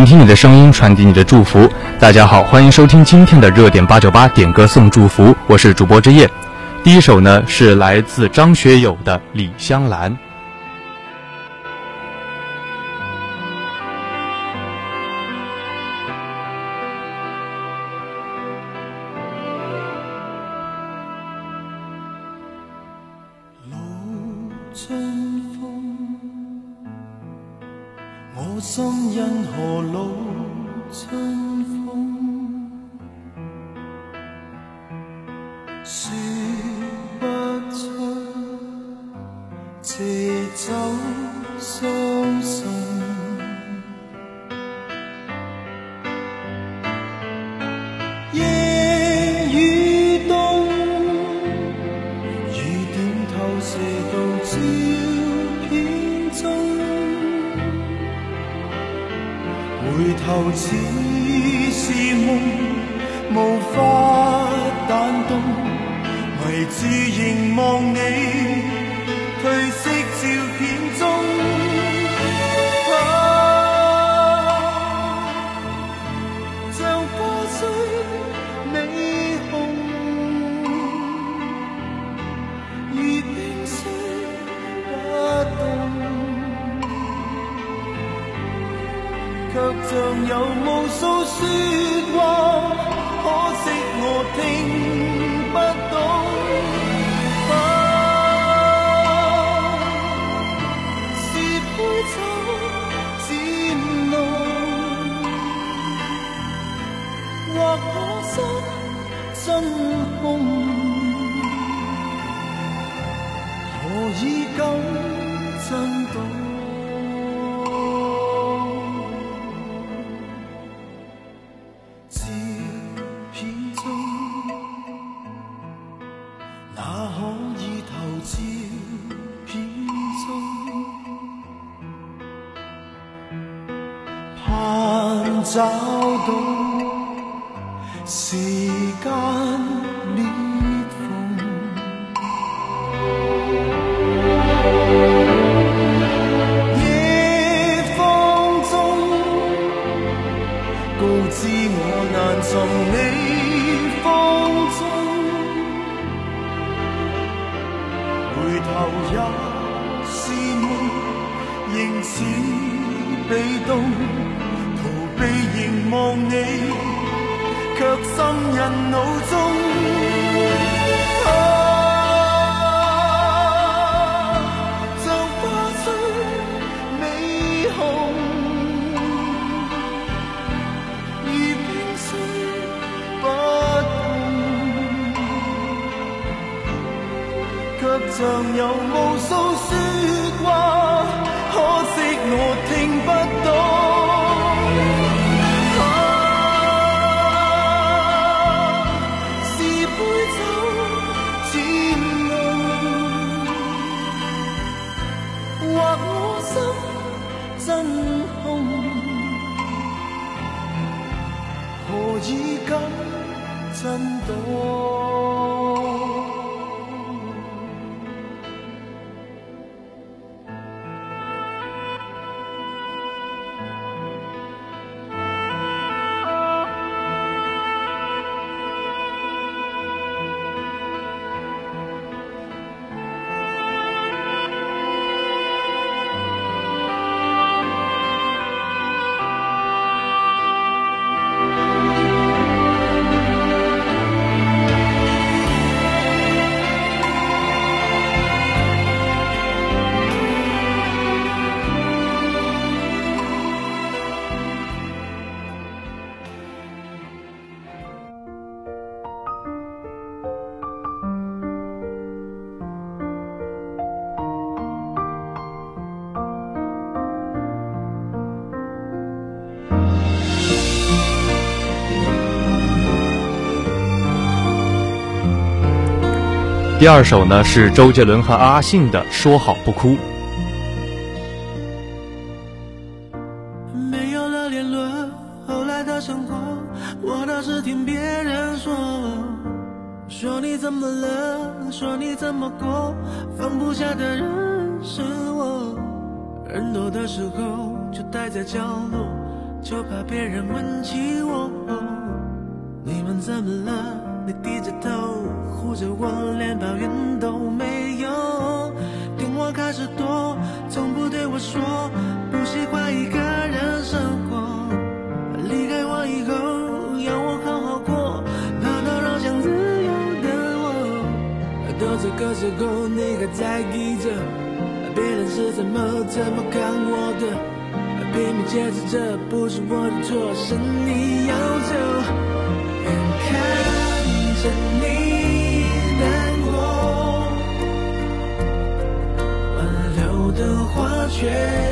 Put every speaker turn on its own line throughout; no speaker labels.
聆听你的声音，传递你的祝福。大家好，欢迎收听今天的热点八九八点歌送祝福，我是主播之夜。第一首呢是来自张学友的《李香兰》。
心因何恼春风？回头只是梦，无法弹动，迷住凝望你褪色照片中，像有无数说话，可惜我听找到时间裂缝。夜风中，告知我难寻你风中，回头也是梦，仍似被动，逃避凝望你，却深印脑中。啊像花虽美红，如冰碎不动，却像有无数说话，可惜我听不或我心真空，何以感震动？
第二首呢是周杰伦和阿信的《说好不哭》。
没有了联络，后来的生活，我倒是听别人说，说你怎么了，说你怎么过，放不下的人是我，人多的时候就待在角落，
就怕别人问起我，你们怎么了？你低着头着我，连抱怨都没有。电话开始多，从不对我说不喜欢一个人生活。离开我以后，要我好好过，怕打扰想自由的我。到这个时候，你还在意着别人是怎么怎么看我的？拼命解释，这不是我的错，是你要走。却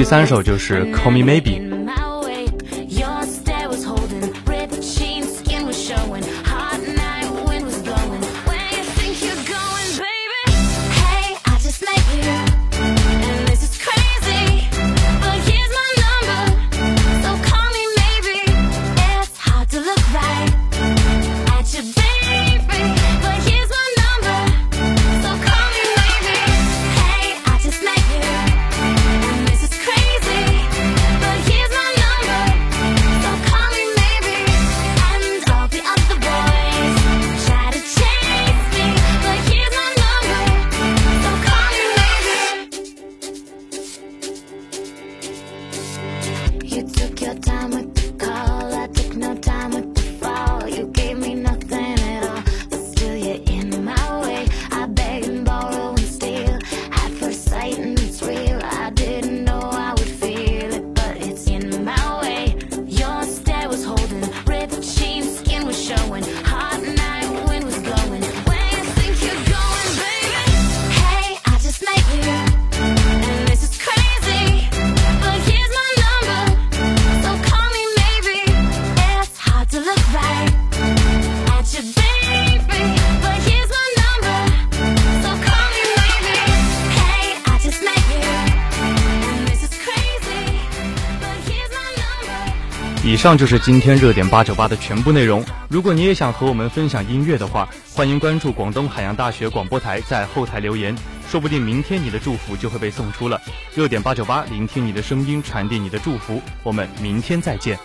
第三首就是《Call Me Maybe》。 以上就是今天热点八九八的全部内容。如果你也想和我们分享音乐的话，欢迎关注广东海洋大学广播台，在后台留言。说不定明天你的祝福就会被送出了。热点八九八，聆听你的声音，传递你的祝福。我们明天再见。